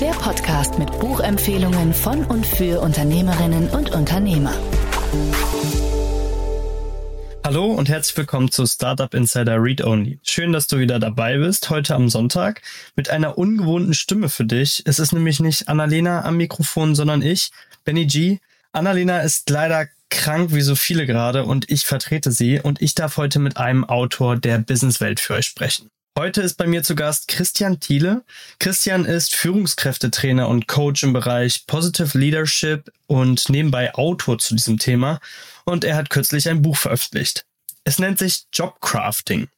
Der Podcast mit Buchempfehlungen von und für Unternehmerinnen und Unternehmer. Hallo und herzlich willkommen zu Startup Insider Read Only. Schön, dass du wieder dabei bist, heute am Sonntag, mit einer ungewohnten Stimme für dich. Es ist nämlich nicht Annalena am Mikrofon, sondern ich, Benny G. Annalena ist leider krank wie so viele gerade und ich vertrete sie und ich darf heute mit einem Autor der Businesswelt für euch sprechen. Heute ist bei mir zu Gast Christian Thiele. Christian ist Führungskräftetrainer und Coach im Bereich Positive Leadership und nebenbei Autor zu diesem Thema. Und er hat kürzlich ein Buch veröffentlicht. Es nennt sich Jobcrafting.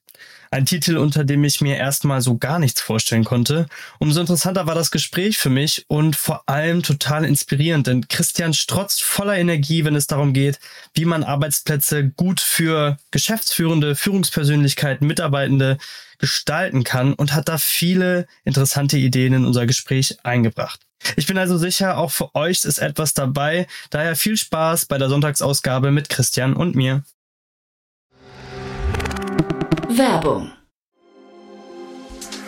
Ein Titel, unter dem ich mir erstmal so gar nichts vorstellen konnte. Umso interessanter war das Gespräch für mich und vor allem total inspirierend, denn Christian strotzt voller Energie, wenn es darum geht, wie man Arbeitsplätze gut für Geschäftsführende, Führungspersönlichkeiten, Mitarbeitende gestalten kann und hat da viele interessante Ideen in unser Gespräch eingebracht. Ich bin also sicher, auch für euch ist etwas dabei. Daher viel Spaß bei der Sonntagsausgabe mit Christian und mir. Werbung.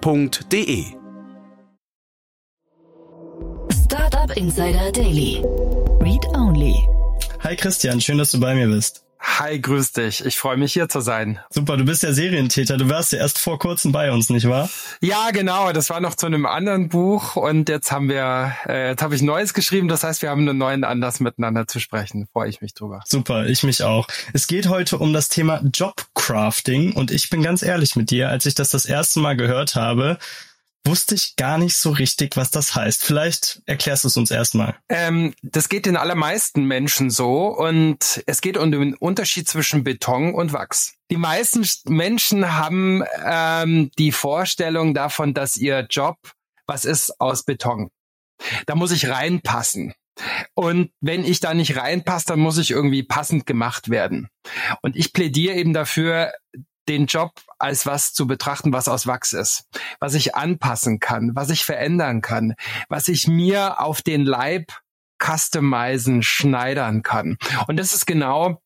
www.startup.de. Startup Insider Daily. Read Only. Hi Christian, schön, dass du bei mir bist. Hi, grüß dich. Ich freue mich hier zu sein. Super, du bist ja Serientäter. Du warst ja erst vor kurzem bei uns, nicht wahr? Ja, genau. Das war noch zu einem anderen Buch und jetzt haben wir, äh, jetzt habe ich Neues geschrieben. Das heißt, wir haben einen neuen Anlass miteinander zu sprechen. Freue ich mich drüber. Super, ich mich auch. Es geht heute um das Thema Jobcrafting und ich bin ganz ehrlich mit dir, als ich das das erste Mal gehört habe, wusste ich gar nicht so richtig, was das heißt. Vielleicht erklärst du es uns erstmal. Ähm, das geht den allermeisten Menschen so und es geht um den Unterschied zwischen Beton und Wachs. Die meisten Menschen haben ähm, die Vorstellung davon, dass ihr Job was ist aus Beton. Da muss ich reinpassen. Und wenn ich da nicht reinpasse, dann muss ich irgendwie passend gemacht werden. Und ich plädiere eben dafür, den Job als was zu betrachten, was aus Wachs ist, was ich anpassen kann, was ich verändern kann, was ich mir auf den Leib customizen, schneidern kann. Und das ist genau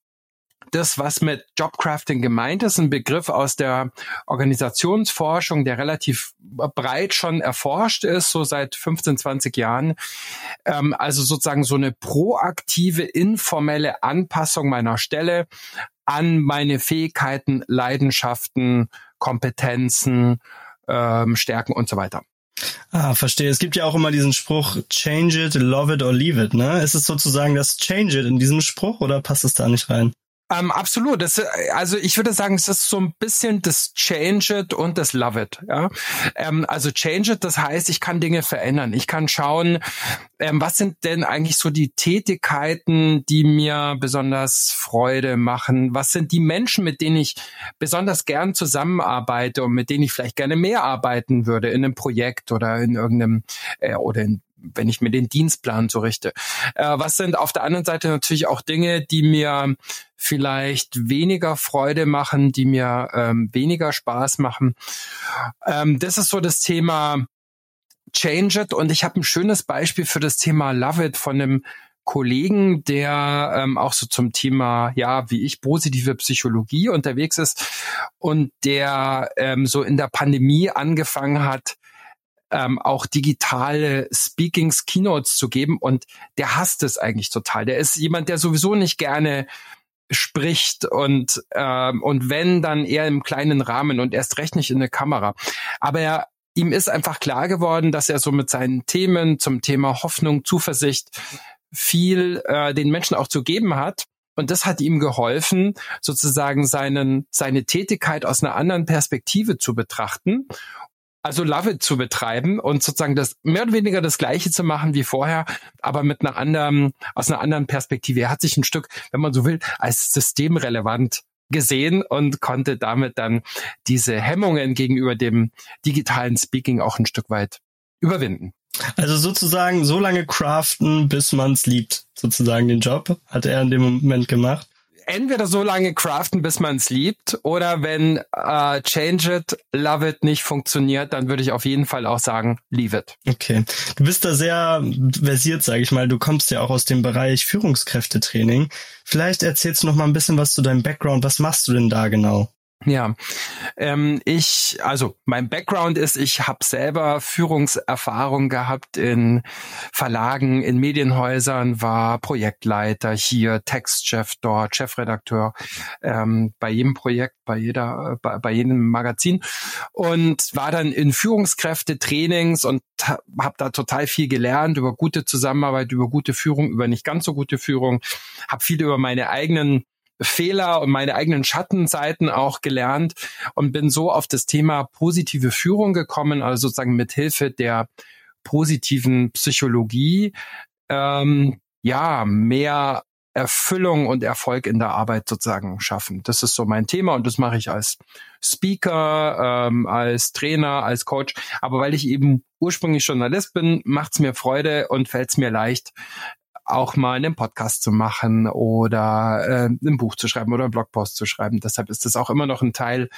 das, was mit Jobcrafting gemeint ist, ein Begriff aus der Organisationsforschung, der relativ breit schon erforscht ist, so seit 15, 20 Jahren. Ähm, also sozusagen so eine proaktive, informelle Anpassung meiner Stelle an meine Fähigkeiten, Leidenschaften, Kompetenzen, ähm, Stärken und so weiter. Ah, verstehe. Es gibt ja auch immer diesen Spruch, change it, love it or leave it, ne? Ist es sozusagen das change it in diesem Spruch oder passt es da nicht rein? Ähm, absolut. Das, also ich würde sagen, es ist so ein bisschen das Change it und das Love it. Ja? Ähm, also Change it, das heißt, ich kann Dinge verändern. Ich kann schauen, ähm, was sind denn eigentlich so die Tätigkeiten, die mir besonders Freude machen? Was sind die Menschen, mit denen ich besonders gern zusammenarbeite und mit denen ich vielleicht gerne mehr arbeiten würde in einem Projekt oder in irgendeinem äh, oder in wenn ich mir den Dienstplan so richte. Äh, was sind auf der anderen Seite natürlich auch Dinge, die mir vielleicht weniger Freude machen, die mir ähm, weniger Spaß machen. Ähm, das ist so das Thema Change It und ich habe ein schönes Beispiel für das Thema Love It von einem Kollegen, der ähm, auch so zum Thema, ja, wie ich, positive Psychologie unterwegs ist und der ähm, so in der Pandemie angefangen hat, ähm, auch digitale Speakings, Keynotes zu geben und der hasst es eigentlich total. Der ist jemand, der sowieso nicht gerne spricht und ähm, und wenn dann eher im kleinen Rahmen und erst recht nicht in der Kamera. Aber er, ihm ist einfach klar geworden, dass er so mit seinen Themen zum Thema Hoffnung, Zuversicht, viel äh, den Menschen auch zu geben hat. Und das hat ihm geholfen, sozusagen seinen, seine Tätigkeit aus einer anderen Perspektive zu betrachten. Also Love It zu betreiben und sozusagen das mehr oder weniger das Gleiche zu machen wie vorher, aber mit einer anderen, aus einer anderen Perspektive. Er hat sich ein Stück, wenn man so will, als systemrelevant gesehen und konnte damit dann diese Hemmungen gegenüber dem digitalen Speaking auch ein Stück weit überwinden. Also sozusagen so lange craften, bis man es liebt, sozusagen den Job, hat er in dem Moment gemacht entweder so lange craften, bis man es liebt, oder wenn äh, Change it, love it nicht funktioniert, dann würde ich auf jeden Fall auch sagen, leave it. Okay. Du bist da sehr versiert, sage ich mal. Du kommst ja auch aus dem Bereich Führungskräftetraining. Vielleicht erzählst du noch mal ein bisschen was zu deinem Background. Was machst du denn da genau? Ja, ähm, ich, also mein Background ist, ich habe selber Führungserfahrung gehabt in Verlagen, in Medienhäusern, war Projektleiter hier, Textchef dort, Chefredakteur ähm, bei jedem Projekt, bei jeder, bei, bei jedem Magazin und war dann in Führungskräfte-Trainings und habe da total viel gelernt über gute Zusammenarbeit, über gute Führung, über nicht ganz so gute Führung, habe viel über meine eigenen Fehler und meine eigenen Schattenseiten auch gelernt und bin so auf das Thema positive Führung gekommen, also sozusagen mit Hilfe der positiven Psychologie, ähm, ja, mehr Erfüllung und Erfolg in der Arbeit sozusagen schaffen. Das ist so mein Thema und das mache ich als Speaker, ähm, als Trainer, als Coach. Aber weil ich eben ursprünglich Journalist bin, macht es mir Freude und fällt es mir leicht, auch mal einen Podcast zu machen oder äh, ein Buch zu schreiben oder einen Blogpost zu schreiben. Deshalb ist das auch immer noch ein Teil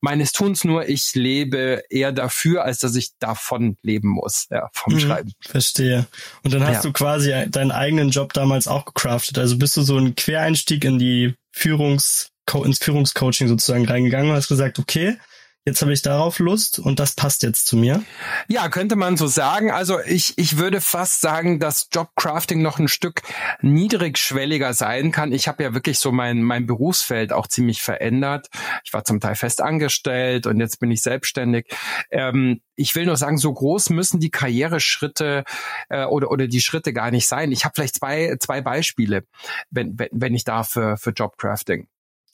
meines Tuns, nur ich lebe eher dafür, als dass ich davon leben muss, ja, vom hm, Schreiben. Verstehe. Und dann hast ja. du quasi deinen eigenen Job damals auch gecraftet. Also bist du so ein Quereinstieg in die Führungs ins Führungscoaching sozusagen reingegangen und hast gesagt, okay, jetzt habe ich darauf Lust und das passt jetzt zu mir? Ja, könnte man so sagen. Also ich, ich würde fast sagen, dass Jobcrafting noch ein Stück niedrigschwelliger sein kann. Ich habe ja wirklich so mein, mein Berufsfeld auch ziemlich verändert. Ich war zum Teil fest angestellt und jetzt bin ich selbstständig. Ähm, ich will nur sagen, so groß müssen die Karriereschritte äh, oder, oder die Schritte gar nicht sein. Ich habe vielleicht zwei, zwei Beispiele, wenn, wenn, wenn ich darf, für, für Jobcrafting.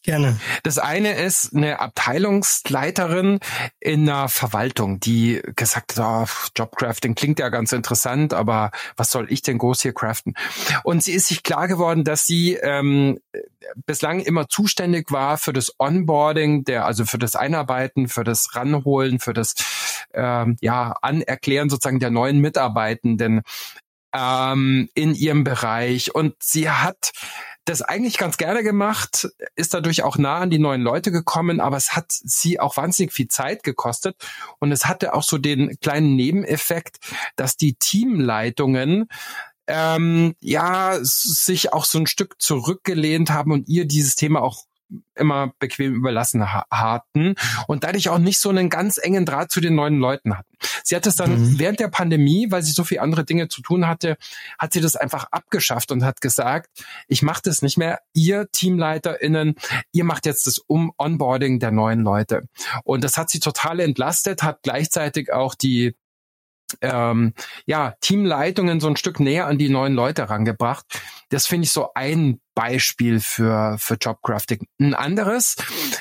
Gerne. Das eine ist eine Abteilungsleiterin in einer Verwaltung, die gesagt hat, oh, Jobcrafting klingt ja ganz interessant, aber was soll ich denn groß hier craften? Und sie ist sich klar geworden, dass sie ähm, bislang immer zuständig war für das Onboarding, der also für das Einarbeiten, für das Ranholen, für das ähm, ja Anerklären sozusagen der neuen Mitarbeitenden ähm, in ihrem Bereich. Und sie hat das eigentlich ganz gerne gemacht, ist dadurch auch nah an die neuen Leute gekommen, aber es hat sie auch wahnsinnig viel Zeit gekostet. Und es hatte auch so den kleinen Nebeneffekt, dass die Teamleitungen ähm, ja sich auch so ein Stück zurückgelehnt haben und ihr dieses Thema auch immer bequem überlassen hatten und dadurch auch nicht so einen ganz engen Draht zu den neuen Leuten hatten. Sie hat es dann mhm. während der Pandemie, weil sie so viele andere Dinge zu tun hatte, hat sie das einfach abgeschafft und hat gesagt, ich mache das nicht mehr. Ihr TeamleiterInnen, ihr macht jetzt das um Onboarding der neuen Leute. Und das hat sie total entlastet, hat gleichzeitig auch die ähm, ja, Teamleitungen so ein Stück näher an die neuen Leute rangebracht. Das finde ich so ein Beispiel für, für Jobcrafting. Ein anderes.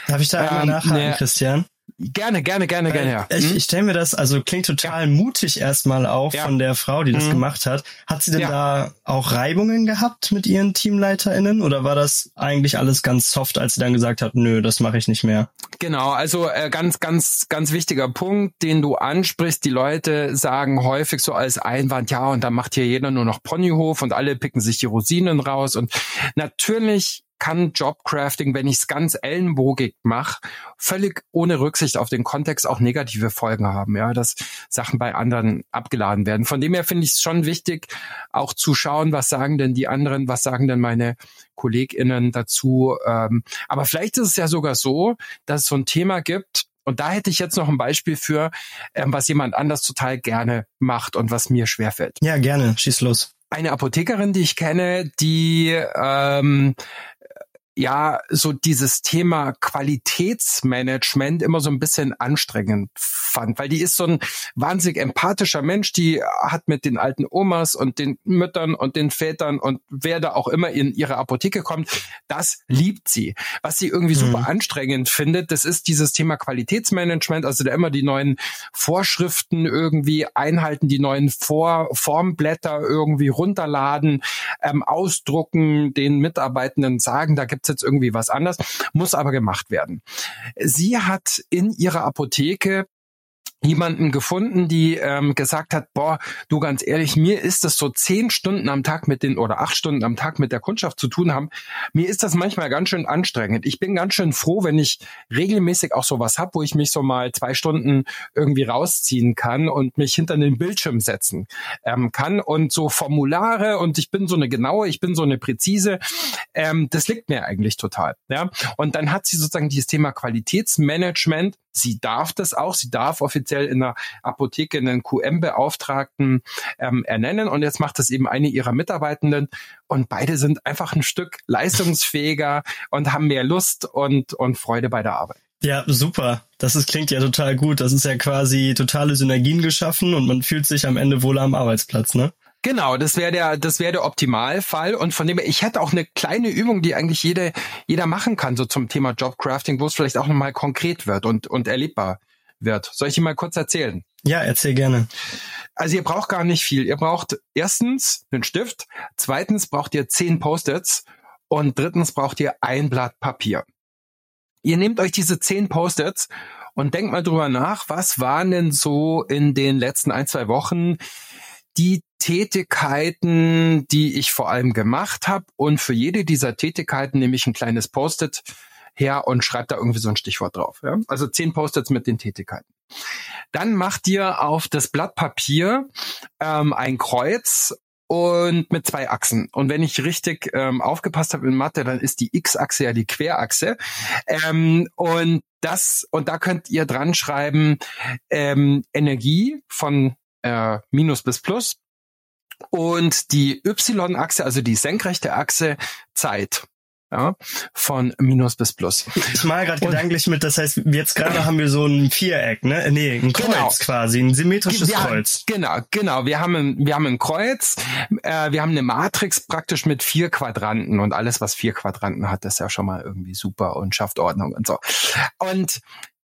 Darf ich da einmal ähm, nachhaken, ne, Christian? Gerne, gerne, gerne, gerne, ja. Ich, hm? ich stelle mir das, also klingt total ja. mutig erstmal auch ja. von der Frau, die das mhm. gemacht hat. Hat sie denn ja. da auch Reibungen gehabt mit ihren TeamleiterInnen oder war das eigentlich alles ganz soft, als sie dann gesagt hat, nö, das mache ich nicht mehr? Genau, also äh, ganz, ganz, ganz wichtiger Punkt, den du ansprichst. Die Leute sagen häufig so als Einwand, ja, und dann macht hier jeder nur noch Ponyhof und alle picken sich die Rosinen raus. Und natürlich kann Jobcrafting, wenn ich es ganz ellenbogig mache, völlig ohne Rücksicht auf den Kontext auch negative Folgen haben, ja, dass Sachen bei anderen abgeladen werden. Von dem her finde ich es schon wichtig, auch zu schauen, was sagen denn die anderen, was sagen denn meine KollegInnen dazu. Ähm, aber vielleicht ist es ja sogar so, dass es so ein Thema gibt, und da hätte ich jetzt noch ein Beispiel für, ähm, was jemand anders total gerne macht und was mir schwerfällt. Ja, gerne. Schieß los eine Apothekerin, die ich kenne, die ähm, ja so dieses Thema Qualitätsmanagement immer so ein bisschen anstrengend fand, weil die ist so ein wahnsinnig empathischer Mensch, die hat mit den alten Omas und den Müttern und den Vätern und wer da auch immer in ihre Apotheke kommt, das liebt sie. Was sie irgendwie super mhm. anstrengend findet, das ist dieses Thema Qualitätsmanagement, also da immer die neuen Vorschriften irgendwie einhalten, die neuen Vor Formblätter irgendwie runterladen, ähm, ausdrucken, den Mitarbeitenden sagen, da gibt's jetzt irgendwie was anderes, muss aber gemacht werden. Sie hat in ihrer Apotheke jemanden gefunden, die ähm, gesagt hat, boah, du ganz ehrlich, mir ist das so zehn Stunden am Tag mit den oder acht Stunden am Tag mit der Kundschaft zu tun haben. Mir ist das manchmal ganz schön anstrengend. Ich bin ganz schön froh, wenn ich regelmäßig auch sowas hab, wo ich mich so mal zwei Stunden irgendwie rausziehen kann und mich hinter den Bildschirm setzen ähm, kann und so Formulare und ich bin so eine genaue, ich bin so eine präzise. Ähm, das liegt mir eigentlich total. Ja, und dann hat sie sozusagen dieses Thema Qualitätsmanagement. Sie darf das auch. Sie darf offiziell in der Apotheke einen QM-Beauftragten ähm, ernennen und jetzt macht das eben eine ihrer Mitarbeitenden und beide sind einfach ein Stück leistungsfähiger und haben mehr Lust und, und Freude bei der Arbeit. Ja, super. Das ist, klingt ja total gut. Das ist ja quasi totale Synergien geschaffen und man fühlt sich am Ende wohl am Arbeitsplatz, ne? Genau, das wäre der, das wäre der Optimalfall. Und von dem her, ich hätte auch eine kleine Übung, die eigentlich jede, jeder machen kann, so zum Thema Jobcrafting, wo es vielleicht auch nochmal konkret wird und, und erlebbar wird. Soll ich dir mal kurz erzählen? Ja, erzähl gerne. Also ihr braucht gar nicht viel. Ihr braucht erstens einen Stift, zweitens braucht ihr zehn Post-its und drittens braucht ihr ein Blatt Papier. Ihr nehmt euch diese zehn Post-its und denkt mal drüber nach, was waren denn so in den letzten ein, zwei Wochen die Tätigkeiten, die ich vor allem gemacht habe. Und für jede dieser Tätigkeiten nehme ich ein kleines Post-it her und schreibt da irgendwie so ein Stichwort drauf. Ja? Also zehn Post-its mit den Tätigkeiten. Dann macht ihr auf das Blatt Papier ähm, ein Kreuz und mit zwei Achsen. Und wenn ich richtig ähm, aufgepasst habe in Mathe, dann ist die X-Achse ja die Querachse. Ähm, und das und da könnt ihr dran schreiben ähm, Energie von äh, Minus bis Plus und die Y-Achse, also die senkrechte Achse Zeit ja, von Minus bis Plus. Ich mal gerade gedanklich mit, das heißt, jetzt gerade haben wir so ein Viereck, ne? Nee, ein Kreuz genau. quasi, ein symmetrisches wir, Kreuz. Genau, genau. Wir haben ein, wir haben ein Kreuz, äh, wir haben eine Matrix praktisch mit vier Quadranten und alles, was vier Quadranten hat, ist ja schon mal irgendwie super und schafft Ordnung und so. Und,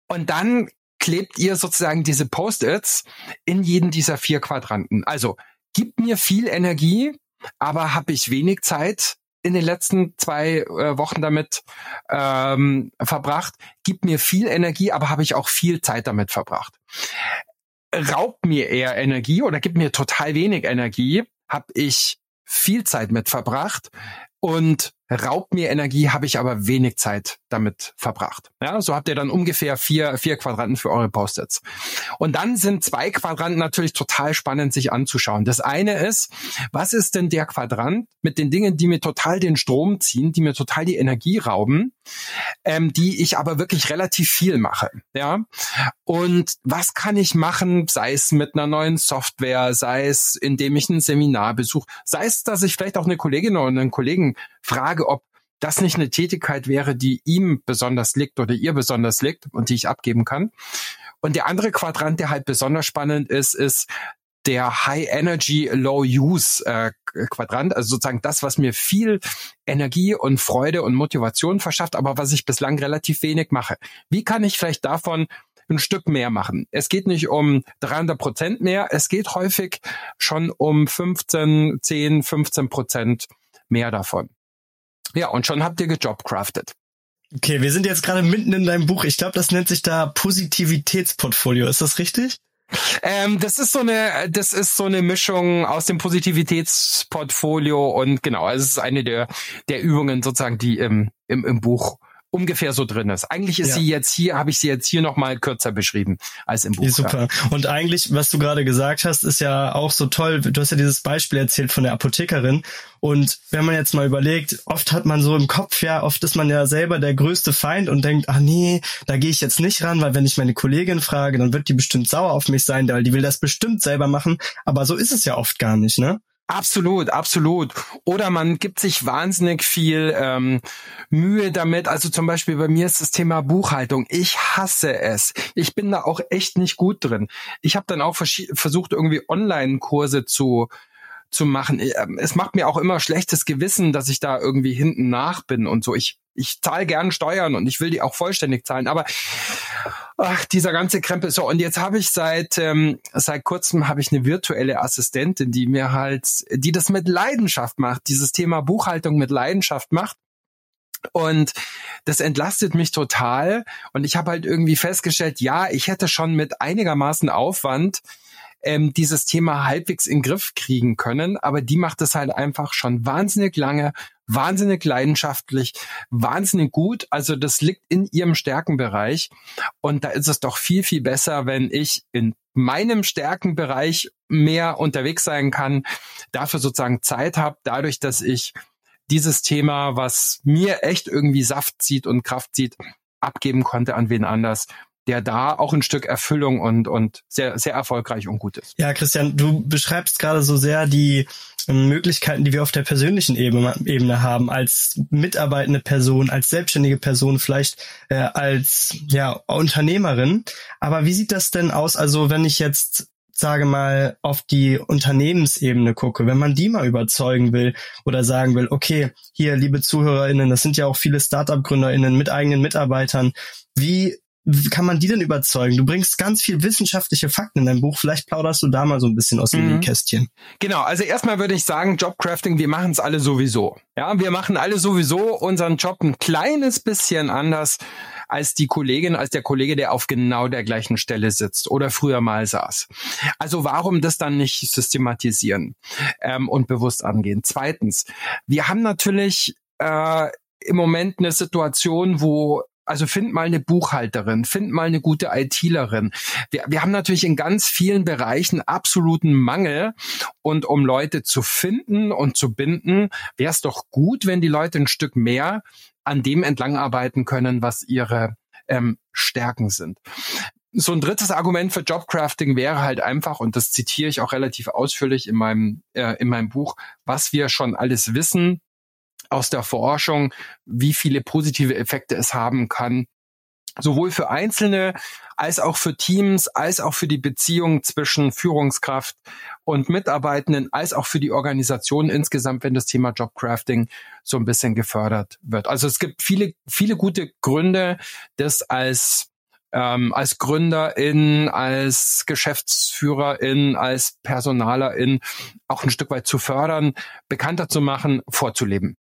und dann klebt ihr sozusagen diese Post-its in jeden dieser vier Quadranten. Also, gibt mir viel Energie, aber habe ich wenig Zeit, in den letzten zwei äh, Wochen damit ähm, verbracht, gibt mir viel Energie, aber habe ich auch viel Zeit damit verbracht. Raubt mir eher Energie oder gibt mir total wenig Energie, habe ich viel Zeit mit verbracht und raubt mir Energie, habe ich aber wenig Zeit damit verbracht. Ja, so habt ihr dann ungefähr vier, vier Quadranten für eure Post-its. Und dann sind zwei Quadranten natürlich total spannend sich anzuschauen. Das eine ist, was ist denn der Quadrant mit den Dingen, die mir total den Strom ziehen, die mir total die Energie rauben, ähm, die ich aber wirklich relativ viel mache. Ja, und was kann ich machen, sei es mit einer neuen Software, sei es indem ich ein Seminar besuche, sei es, dass ich vielleicht auch eine Kollegin oder einen Kollegen frage, ob das nicht eine Tätigkeit wäre, die ihm besonders liegt oder ihr besonders liegt und die ich abgeben kann. Und der andere Quadrant, der halt besonders spannend ist, ist der High Energy Low Use äh, Quadrant, also sozusagen das, was mir viel Energie und Freude und Motivation verschafft, aber was ich bislang relativ wenig mache. Wie kann ich vielleicht davon ein Stück mehr machen. Es geht nicht um 300 Prozent mehr, es geht häufig schon um 15, 10, 15 Prozent mehr davon. Ja, und schon habt ihr gejobcraftet. Okay, wir sind jetzt gerade mitten in deinem Buch. Ich glaube, das nennt sich da Positivitätsportfolio. Ist das richtig? Ähm, das ist so eine, das ist so eine Mischung aus dem Positivitätsportfolio und genau, also es ist eine der der Übungen sozusagen, die im im, im Buch ungefähr so drin ist. Eigentlich ist ja. sie jetzt hier, habe ich sie jetzt hier nochmal kürzer beschrieben als im Buch. Super. Und eigentlich, was du gerade gesagt hast, ist ja auch so toll. Du hast ja dieses Beispiel erzählt von der Apothekerin. Und wenn man jetzt mal überlegt, oft hat man so im Kopf ja, oft ist man ja selber der größte Feind und denkt, ach nee, da gehe ich jetzt nicht ran, weil wenn ich meine Kollegin frage, dann wird die bestimmt sauer auf mich sein, weil die will das bestimmt selber machen. Aber so ist es ja oft gar nicht, ne? Absolut, absolut. Oder man gibt sich wahnsinnig viel ähm, Mühe damit. Also zum Beispiel bei mir ist das Thema Buchhaltung. Ich hasse es. Ich bin da auch echt nicht gut drin. Ich habe dann auch versucht, irgendwie Online-Kurse zu zu machen. Ähm, es macht mir auch immer schlechtes Gewissen, dass ich da irgendwie hinten nach bin und so. Ich, ich zahle gern Steuern und ich will die auch vollständig zahlen. Aber ach, dieser ganze Krempel. So, und jetzt habe ich seit, ähm, seit kurzem habe ich eine virtuelle Assistentin, die mir halt, die das mit Leidenschaft macht, dieses Thema Buchhaltung mit Leidenschaft macht. Und das entlastet mich total. Und ich habe halt irgendwie festgestellt, ja, ich hätte schon mit einigermaßen Aufwand ähm, dieses Thema halbwegs in Griff kriegen können. Aber die macht es halt einfach schon wahnsinnig lange, wahnsinnig leidenschaftlich, wahnsinnig gut. Also das liegt in ihrem Stärkenbereich. Und da ist es doch viel, viel besser, wenn ich in meinem Stärkenbereich mehr unterwegs sein kann, dafür sozusagen Zeit habe, dadurch, dass ich dieses Thema, was mir echt irgendwie Saft zieht und Kraft zieht, abgeben konnte an wen anders der da auch ein Stück Erfüllung und, und sehr, sehr erfolgreich und gut ist. Ja, Christian, du beschreibst gerade so sehr die ähm, Möglichkeiten, die wir auf der persönlichen Ebene, haben, als mitarbeitende Person, als selbstständige Person, vielleicht äh, als ja, Unternehmerin. Aber wie sieht das denn aus? Also wenn ich jetzt sage mal, auf die Unternehmensebene gucke, wenn man die mal überzeugen will oder sagen will, okay, hier, liebe ZuhörerInnen, das sind ja auch viele Startup-GründerInnen mit eigenen Mitarbeitern, wie kann man die denn überzeugen? Du bringst ganz viel wissenschaftliche Fakten in dein Buch. Vielleicht plauderst du da mal so ein bisschen aus dem mhm. Kästchen. Genau, also erstmal würde ich sagen, Jobcrafting, wir machen es alle sowieso. Ja, wir machen alle sowieso unseren Job ein kleines bisschen anders als die Kollegin, als der Kollege, der auf genau der gleichen Stelle sitzt oder früher mal saß. Also warum das dann nicht systematisieren ähm, und bewusst angehen? Zweitens, wir haben natürlich äh, im Moment eine Situation, wo also find mal eine Buchhalterin, find mal eine gute ITlerin. Wir, wir haben natürlich in ganz vielen Bereichen absoluten Mangel. Und um Leute zu finden und zu binden, wäre es doch gut, wenn die Leute ein Stück mehr an dem entlang arbeiten können, was ihre ähm, Stärken sind. So ein drittes Argument für Jobcrafting wäre halt einfach, und das zitiere ich auch relativ ausführlich in meinem, äh, in meinem Buch, was wir schon alles wissen, aus der Forschung, wie viele positive Effekte es haben kann, sowohl für Einzelne als auch für Teams, als auch für die Beziehung zwischen Führungskraft und Mitarbeitenden, als auch für die Organisation insgesamt, wenn das Thema Jobcrafting so ein bisschen gefördert wird. Also es gibt viele, viele gute Gründe, das als ähm, als Gründerin, als Geschäftsführerin, als Personalerin auch ein Stück weit zu fördern, bekannter zu machen, vorzuleben.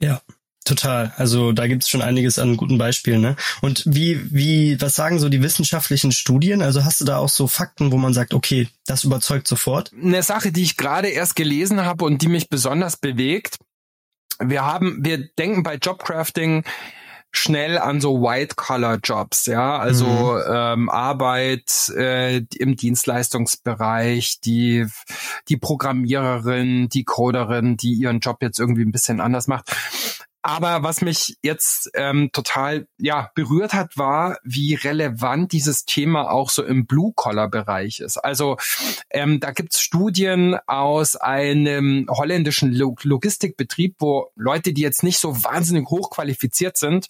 Ja, Total. Also da gibt's schon einiges an guten Beispielen. Ne? Und wie, wie, was sagen so die wissenschaftlichen Studien? Also hast du da auch so Fakten, wo man sagt, okay, das überzeugt sofort? Eine Sache, die ich gerade erst gelesen habe und die mich besonders bewegt. Wir haben, wir denken bei Jobcrafting schnell an so White-Collar-Jobs, ja, also mhm. ähm, Arbeit äh, im Dienstleistungsbereich, die die Programmiererin, die Coderin, die ihren Job jetzt irgendwie ein bisschen anders macht. Aber was mich jetzt ähm, total ja berührt hat, war, wie relevant dieses Thema auch so im Blue-Collar-Bereich ist. Also ähm, da gibt's Studien aus einem holländischen Log Logistikbetrieb, wo Leute, die jetzt nicht so wahnsinnig hoch qualifiziert sind,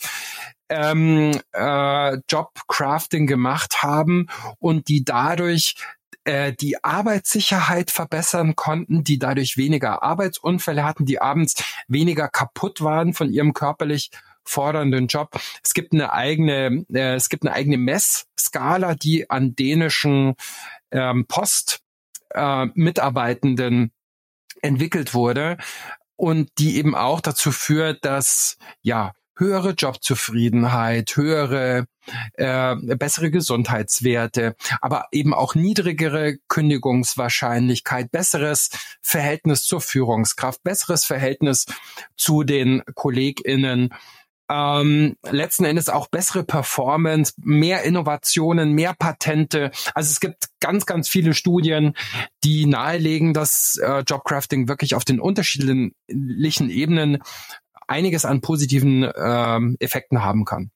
ähm, äh, Jobcrafting gemacht haben und die dadurch äh, die Arbeitssicherheit verbessern konnten, die dadurch weniger Arbeitsunfälle hatten, die abends weniger kaputt waren von ihrem körperlich fordernden Job. Es gibt eine eigene, äh, es gibt eine eigene Messskala, die an dänischen ähm, Post äh, entwickelt wurde und die eben auch dazu führt, dass ja höhere Jobzufriedenheit, höhere, äh, bessere Gesundheitswerte, aber eben auch niedrigere Kündigungswahrscheinlichkeit, besseres Verhältnis zur Führungskraft, besseres Verhältnis zu den KollegInnen, ähm, letzten Endes auch bessere Performance, mehr Innovationen, mehr Patente. Also es gibt ganz, ganz viele Studien, die nahelegen, dass äh, Jobcrafting wirklich auf den unterschiedlichen Ebenen einiges an positiven ähm, Effekten haben kann.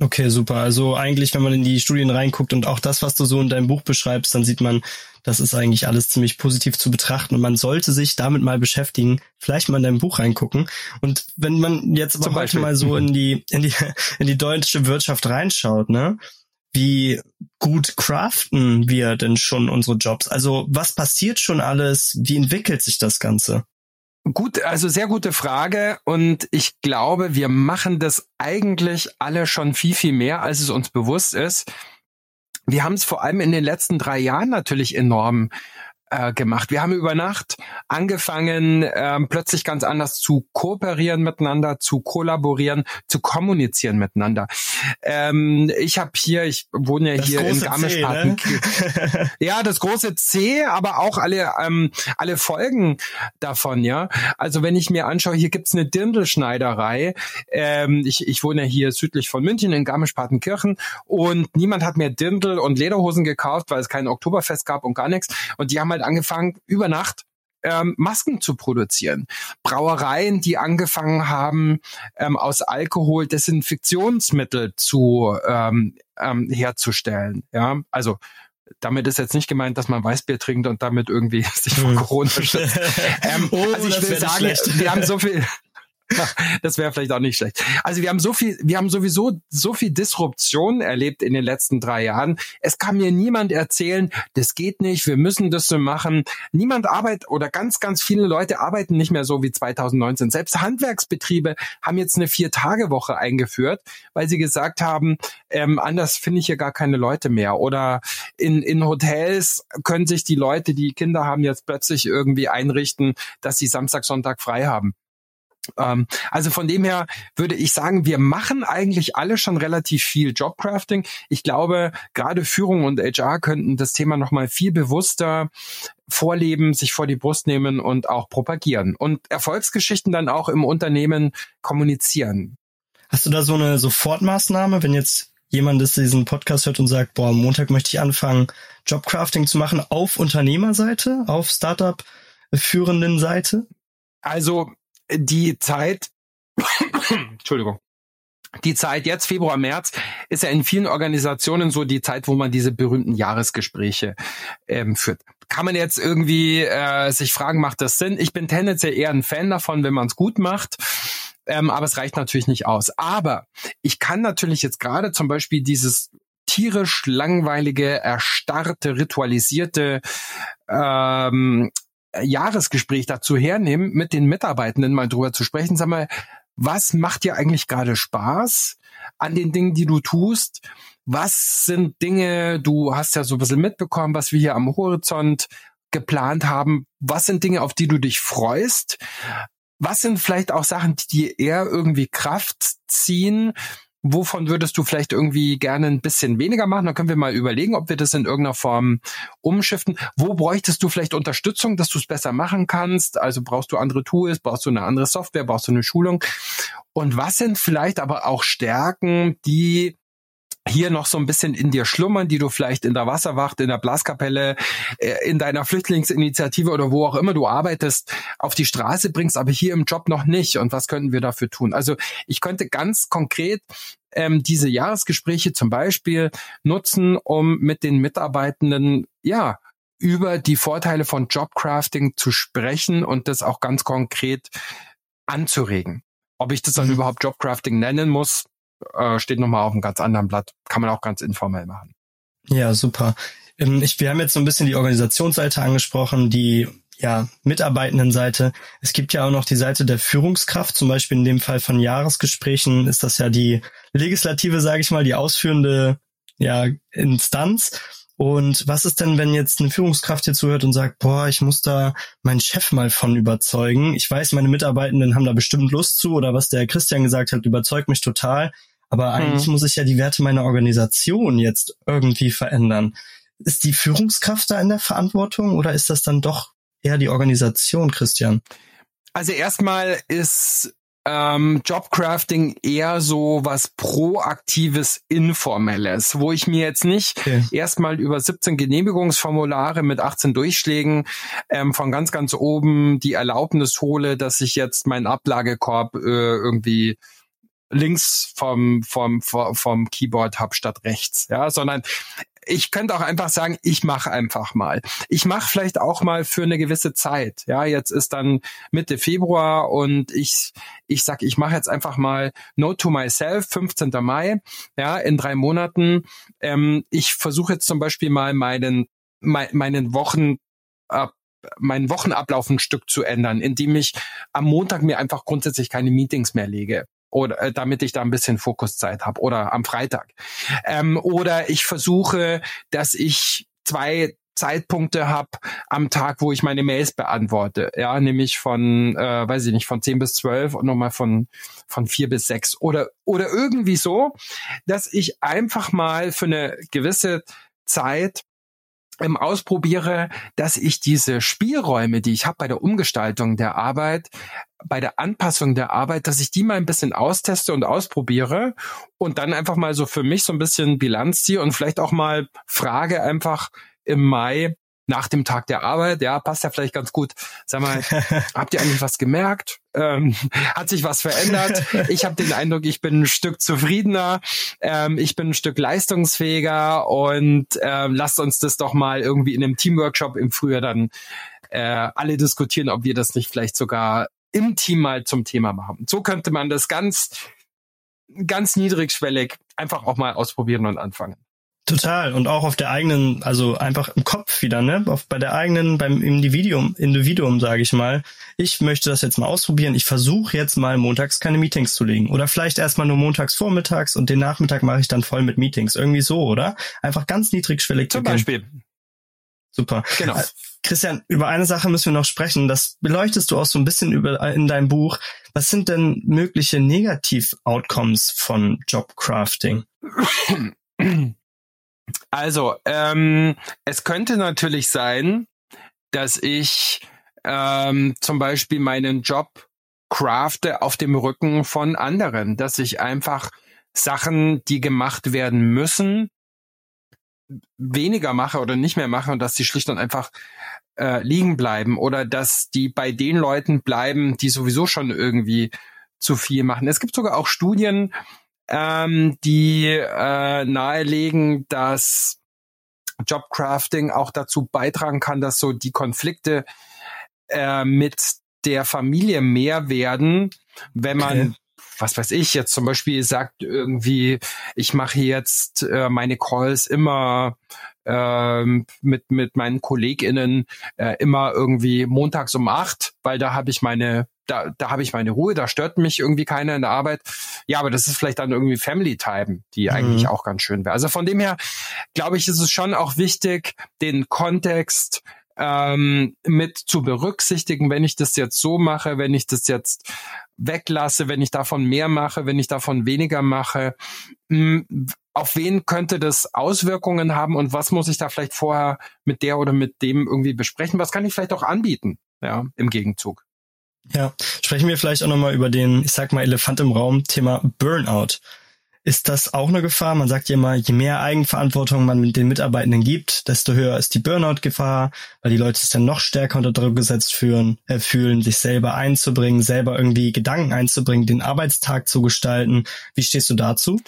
Okay, super. Also eigentlich, wenn man in die Studien reinguckt und auch das, was du so in deinem Buch beschreibst, dann sieht man, das ist eigentlich alles ziemlich positiv zu betrachten und man sollte sich damit mal beschäftigen, vielleicht mal in dein Buch reingucken. Und wenn man jetzt aber heute mal so in die, in die, in die deutsche Wirtschaft reinschaut, ne? Wie gut craften wir denn schon unsere Jobs? Also was passiert schon alles? Wie entwickelt sich das Ganze? Gut, also sehr gute Frage und ich glaube, wir machen das eigentlich alle schon viel, viel mehr, als es uns bewusst ist. Wir haben es vor allem in den letzten drei Jahren natürlich enorm äh, gemacht. Wir haben über Nacht angefangen, ähm, plötzlich ganz anders zu kooperieren miteinander, zu kollaborieren, zu kommunizieren miteinander. Ähm, ich habe hier, ich wohne ja das hier in Garmisch-Partenkirchen. Ne? ja, das große C, aber auch alle ähm, alle Folgen davon, ja. Also wenn ich mir anschaue, hier gibt's eine Dirndlschneiderei. Ähm, ich, ich wohne ja hier südlich von München in Garmisch-Partenkirchen und niemand hat mehr Dirndl und Lederhosen gekauft, weil es kein Oktoberfest gab und gar nichts. Und die haben halt angefangen, über Nacht ähm, Masken zu produzieren. Brauereien, die angefangen haben, ähm, aus Alkohol Desinfektionsmittel zu ähm, ähm, herzustellen. Ja, also damit ist jetzt nicht gemeint, dass man Weißbier trinkt und damit irgendwie sich vor hm. Corona schützt. ähm, oh, also ich will sagen, wir haben so viel, das wäre vielleicht auch nicht schlecht. Also wir haben so viel, wir haben sowieso so viel Disruption erlebt in den letzten drei Jahren. Es kann mir niemand erzählen, das geht nicht, wir müssen das so machen. Niemand arbeitet oder ganz, ganz viele Leute arbeiten nicht mehr so wie 2019. Selbst Handwerksbetriebe haben jetzt eine Vier-Tage-Woche eingeführt, weil sie gesagt haben, ähm, anders finde ich hier gar keine Leute mehr. Oder in, in Hotels können sich die Leute, die Kinder haben, jetzt plötzlich irgendwie einrichten, dass sie Samstag, Sonntag frei haben. Ähm, also von dem her würde ich sagen, wir machen eigentlich alle schon relativ viel Jobcrafting. Ich glaube, gerade Führung und HR könnten das Thema nochmal viel bewusster vorleben, sich vor die Brust nehmen und auch propagieren und Erfolgsgeschichten dann auch im Unternehmen kommunizieren. Hast du da so eine Sofortmaßnahme, wenn jetzt jemand diesen Podcast hört und sagt, boah, am Montag möchte ich anfangen, Jobcrafting zu machen auf Unternehmerseite, auf Startup führenden Seite? Also die Zeit, Entschuldigung, die Zeit jetzt, Februar, März, ist ja in vielen Organisationen so die Zeit, wo man diese berühmten Jahresgespräche ähm, führt. Kann man jetzt irgendwie äh, sich fragen, macht das Sinn? Ich bin tendenziell eher ein Fan davon, wenn man es gut macht. Ähm, aber es reicht natürlich nicht aus. Aber ich kann natürlich jetzt gerade zum Beispiel dieses tierisch langweilige, erstarrte, ritualisierte ähm, Jahresgespräch dazu hernehmen, mit den Mitarbeitenden mal drüber zu sprechen. Sag mal, was macht dir eigentlich gerade Spaß an den Dingen, die du tust? Was sind Dinge, du hast ja so ein bisschen mitbekommen, was wir hier am Horizont geplant haben. Was sind Dinge, auf die du dich freust? Was sind vielleicht auch Sachen, die dir eher irgendwie Kraft ziehen? Wovon würdest du vielleicht irgendwie gerne ein bisschen weniger machen? Dann können wir mal überlegen, ob wir das in irgendeiner Form umschiften. Wo bräuchtest du vielleicht Unterstützung, dass du es besser machen kannst? Also brauchst du andere Tools, brauchst du eine andere Software, brauchst du eine Schulung? Und was sind vielleicht aber auch Stärken, die hier noch so ein bisschen in dir schlummern, die du vielleicht in der Wasserwacht, in der Blaskapelle, äh, in deiner Flüchtlingsinitiative oder wo auch immer du arbeitest, auf die Straße bringst, aber hier im Job noch nicht. Und was könnten wir dafür tun? Also ich könnte ganz konkret ähm, diese Jahresgespräche zum Beispiel nutzen, um mit den Mitarbeitenden, ja, über die Vorteile von Jobcrafting zu sprechen und das auch ganz konkret anzuregen. Ob ich das dann mhm. überhaupt Jobcrafting nennen muss, äh, steht nochmal auf einem ganz anderen Blatt. Kann man auch ganz informell machen. Ja, super. Ähm, ich, wir haben jetzt so ein bisschen die Organisationsseite angesprochen, die ja, Mitarbeitendenseite. Es gibt ja auch noch die Seite der Führungskraft, zum Beispiel in dem Fall von Jahresgesprächen ist das ja die Legislative, sage ich mal, die ausführende ja, Instanz. Und was ist denn, wenn jetzt eine Führungskraft hier zuhört und sagt, boah, ich muss da meinen Chef mal von überzeugen. Ich weiß, meine Mitarbeitenden haben da bestimmt Lust zu oder was der Christian gesagt hat, überzeugt mich total. Aber eigentlich mhm. muss ich ja die Werte meiner Organisation jetzt irgendwie verändern. Ist die Führungskraft da in der Verantwortung oder ist das dann doch eher die Organisation, Christian? Also erstmal ist ähm, Jobcrafting eher so was proaktives, informelles, wo ich mir jetzt nicht okay. erstmal über 17 Genehmigungsformulare mit 18 Durchschlägen ähm, von ganz, ganz oben die Erlaubnis hole, dass ich jetzt meinen Ablagekorb äh, irgendwie links vom, vom, vom, vom Keyboard habe statt rechts, ja, sondern ich könnte auch einfach sagen, ich mache einfach mal. Ich mache vielleicht auch mal für eine gewisse Zeit. Ja, jetzt ist dann Mitte Februar und ich ich sag, ich mache jetzt einfach mal Note to Myself, 15. Mai, ja, in drei Monaten. Ähm, ich versuche jetzt zum Beispiel mal meinen mein, meinen Wochen meinen Wochenablauf ein Stück zu ändern, indem ich am Montag mir einfach grundsätzlich keine Meetings mehr lege oder äh, damit ich da ein bisschen Fokuszeit habe oder am Freitag. Ähm, oder ich versuche, dass ich zwei Zeitpunkte habe am Tag, wo ich meine Mails beantworte. Ja, nämlich von, äh, weiß ich nicht, von 10 bis 12 und nochmal von, von 4 bis 6. Oder, oder irgendwie so, dass ich einfach mal für eine gewisse Zeit ähm, ausprobiere, dass ich diese Spielräume, die ich habe bei der Umgestaltung der Arbeit, bei der Anpassung der Arbeit, dass ich die mal ein bisschen austeste und ausprobiere und dann einfach mal so für mich so ein bisschen Bilanz ziehe und vielleicht auch mal frage einfach im Mai, nach dem Tag der Arbeit, ja, passt ja vielleicht ganz gut. Sag mal, habt ihr eigentlich was gemerkt? Ähm, hat sich was verändert? Ich habe den Eindruck, ich bin ein Stück zufriedener, ähm, ich bin ein Stück leistungsfähiger und ähm, lasst uns das doch mal irgendwie in einem Teamworkshop im Frühjahr dann äh, alle diskutieren, ob wir das nicht vielleicht sogar im Team mal zum Thema machen. So könnte man das ganz, ganz niedrigschwellig einfach auch mal ausprobieren und anfangen. Total. Und auch auf der eigenen, also einfach im Kopf wieder, ne? Auf, bei der eigenen, beim Individuum, Individuum, sage ich mal. Ich möchte das jetzt mal ausprobieren. Ich versuche jetzt mal montags keine Meetings zu legen. Oder vielleicht erstmal nur montags vormittags und den Nachmittag mache ich dann voll mit Meetings. Irgendwie so, oder? Einfach ganz niedrigschwellig. Zum Beispiel. Super. Genau. Christian, über eine Sache müssen wir noch sprechen. Das beleuchtest du auch so ein bisschen über, in deinem Buch. Was sind denn mögliche Negativ-Outcomes von Jobcrafting? Also, ähm, es könnte natürlich sein, dass ich ähm, zum Beispiel meinen Job crafte auf dem Rücken von anderen, dass ich einfach Sachen, die gemacht werden müssen, weniger mache oder nicht mehr mache und dass die schlicht und einfach äh, liegen bleiben oder dass die bei den Leuten bleiben, die sowieso schon irgendwie zu viel machen. Es gibt sogar auch Studien, ähm, die äh, nahelegen, dass Jobcrafting auch dazu beitragen kann, dass so die Konflikte äh, mit der Familie mehr werden, wenn man okay was weiß ich, jetzt zum Beispiel sagt irgendwie, ich mache jetzt äh, meine Calls immer ähm, mit, mit meinen KollegInnen äh, immer irgendwie montags um acht, weil da habe ich meine da, da habe ich meine Ruhe, da stört mich irgendwie keiner in der Arbeit. Ja, aber das ist vielleicht dann irgendwie Family Time, die mhm. eigentlich auch ganz schön wäre. Also von dem her, glaube ich, ist es schon auch wichtig, den Kontext ähm, mit zu berücksichtigen, wenn ich das jetzt so mache, wenn ich das jetzt weglasse, wenn ich davon mehr mache, wenn ich davon weniger mache. Hm, auf wen könnte das Auswirkungen haben und was muss ich da vielleicht vorher mit der oder mit dem irgendwie besprechen? Was kann ich vielleicht auch anbieten, ja, im Gegenzug? Ja, sprechen wir vielleicht auch nochmal über den, ich sag mal, Elefant im Raum, Thema Burnout. Ist das auch eine Gefahr? Man sagt ja immer, je mehr Eigenverantwortung man mit den Mitarbeitenden gibt, desto höher ist die Burnout-Gefahr, weil die Leute sich dann noch stärker unter Druck gesetzt fühlen, äh, fühlen, sich selber einzubringen, selber irgendwie Gedanken einzubringen, den Arbeitstag zu gestalten. Wie stehst du dazu?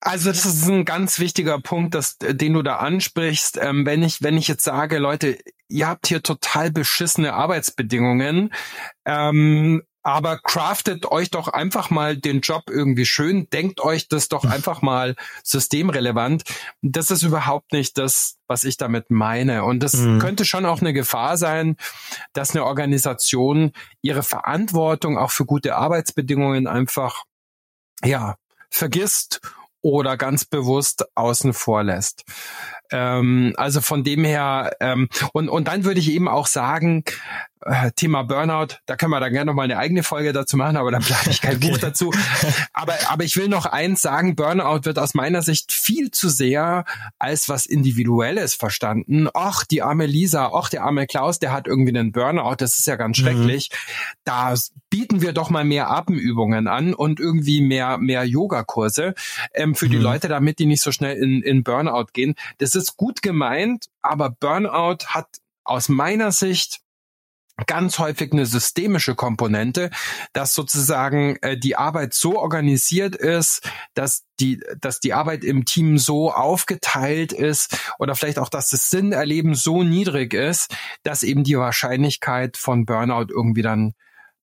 Also das ist ein ganz wichtiger Punkt, dass, den du da ansprichst. Ähm, wenn ich wenn ich jetzt sage, Leute, ihr habt hier total beschissene Arbeitsbedingungen, ähm, aber craftet euch doch einfach mal den Job irgendwie schön, denkt euch das doch einfach mal systemrelevant. Das ist überhaupt nicht das, was ich damit meine. Und das mhm. könnte schon auch eine Gefahr sein, dass eine Organisation ihre Verantwortung auch für gute Arbeitsbedingungen einfach, ja, vergisst oder ganz bewusst außen vor lässt. Ähm, also von dem her, ähm, und, und dann würde ich eben auch sagen, Thema Burnout, da können wir dann gerne noch mal eine eigene Folge dazu machen, aber dann plane ich kein okay. Buch dazu. Aber, aber ich will noch eins sagen, Burnout wird aus meiner Sicht viel zu sehr als was Individuelles verstanden. Ach, die arme Lisa, ach, der arme Klaus, der hat irgendwie einen Burnout, das ist ja ganz mhm. schrecklich. Da bieten wir doch mal mehr Atemübungen an und irgendwie mehr, mehr Yogakurse ähm, für mhm. die Leute, damit die nicht so schnell in, in Burnout gehen. Das ist gut gemeint, aber Burnout hat aus meiner Sicht ganz häufig eine systemische Komponente, dass sozusagen äh, die Arbeit so organisiert ist, dass die, dass die Arbeit im Team so aufgeteilt ist oder vielleicht auch, dass das Sinnerleben so niedrig ist, dass eben die Wahrscheinlichkeit von Burnout irgendwie dann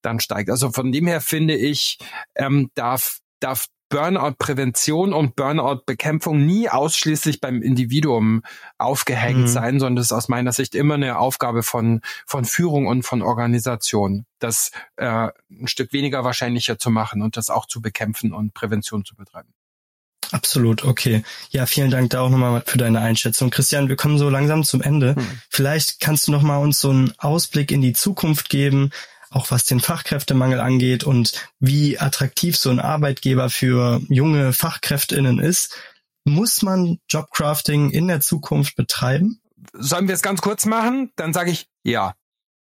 dann steigt. Also von dem her finde ich, ähm, darf darf Burnout-Prävention und Burnout-Bekämpfung nie ausschließlich beim Individuum aufgehängt mhm. sein, sondern das ist aus meiner Sicht immer eine Aufgabe von, von Führung und von Organisation, das äh, ein Stück weniger wahrscheinlicher zu machen und das auch zu bekämpfen und Prävention zu betreiben. Absolut, okay. Ja, vielen Dank da auch nochmal für deine Einschätzung. Christian, wir kommen so langsam zum Ende. Hm. Vielleicht kannst du nochmal uns so einen Ausblick in die Zukunft geben auch was den Fachkräftemangel angeht und wie attraktiv so ein Arbeitgeber für junge Fachkräftinnen ist. Muss man Jobcrafting in der Zukunft betreiben? Sollen wir es ganz kurz machen? Dann sage ich ja.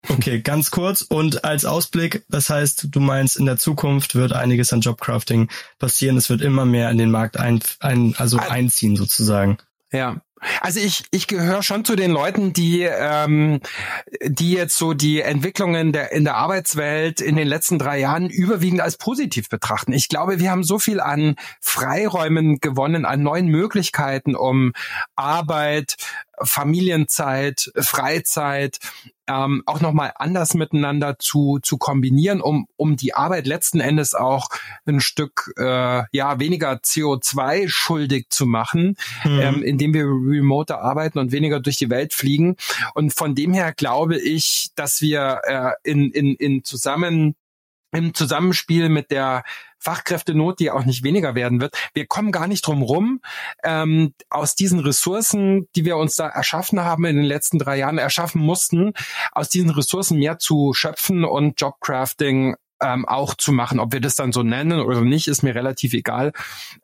Okay, ganz kurz und als Ausblick, das heißt, du meinst, in der Zukunft wird einiges an Jobcrafting passieren, es wird immer mehr in den Markt ein, ein also einziehen sozusagen. Ja, also ich, ich gehöre schon zu den Leuten, die, ähm, die jetzt so die Entwicklungen der, in der Arbeitswelt in den letzten drei Jahren überwiegend als positiv betrachten. Ich glaube, wir haben so viel an Freiräumen gewonnen, an neuen Möglichkeiten, um Arbeit, Familienzeit, Freizeit ähm, auch nochmal anders miteinander zu, zu kombinieren, um, um die Arbeit letzten Endes auch ein Stück äh, ja weniger CO2 schuldig zu machen, mhm. ähm, indem wir remote arbeiten und weniger durch die Welt fliegen. Und von dem her glaube ich, dass wir äh, in, in, in zusammen im Zusammenspiel mit der Fachkräftenot, die auch nicht weniger werden wird. Wir kommen gar nicht drum rum, ähm, aus diesen Ressourcen, die wir uns da erschaffen haben in den letzten drei Jahren, erschaffen mussten, aus diesen Ressourcen mehr zu schöpfen und Jobcrafting ähm, auch zu machen. Ob wir das dann so nennen oder nicht, ist mir relativ egal.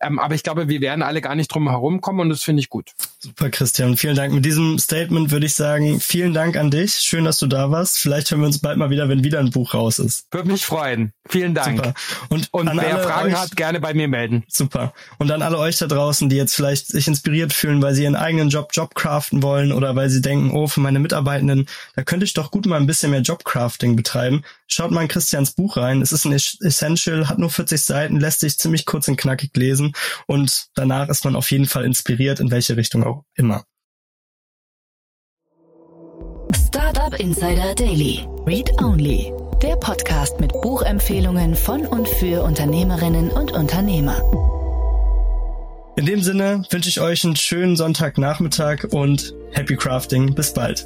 Ähm, aber ich glaube, wir werden alle gar nicht drum herum kommen und das finde ich gut. Super, Christian. Vielen Dank. Mit diesem Statement würde ich sagen, vielen Dank an dich. Schön, dass du da warst. Vielleicht hören wir uns bald mal wieder, wenn wieder ein Buch raus ist. Würde mich freuen. Vielen Dank. Super. Und, und wer Fragen euch, hat, gerne bei mir melden. Super. Und an alle euch da draußen, die jetzt vielleicht sich inspiriert fühlen, weil sie ihren eigenen Job Jobcraften wollen oder weil sie denken, oh, für meine Mitarbeitenden, da könnte ich doch gut mal ein bisschen mehr Jobcrafting betreiben. Schaut mal in Christians Buch rein rein. Es ist ein Essential, hat nur 40 Seiten, lässt sich ziemlich kurz und knackig lesen und danach ist man auf jeden Fall inspiriert, in welche Richtung auch immer. Startup Insider Daily. Read Only. Der Podcast mit Buchempfehlungen von und für Unternehmerinnen und Unternehmer. In dem Sinne wünsche ich euch einen schönen Sonntagnachmittag und Happy Crafting. Bis bald.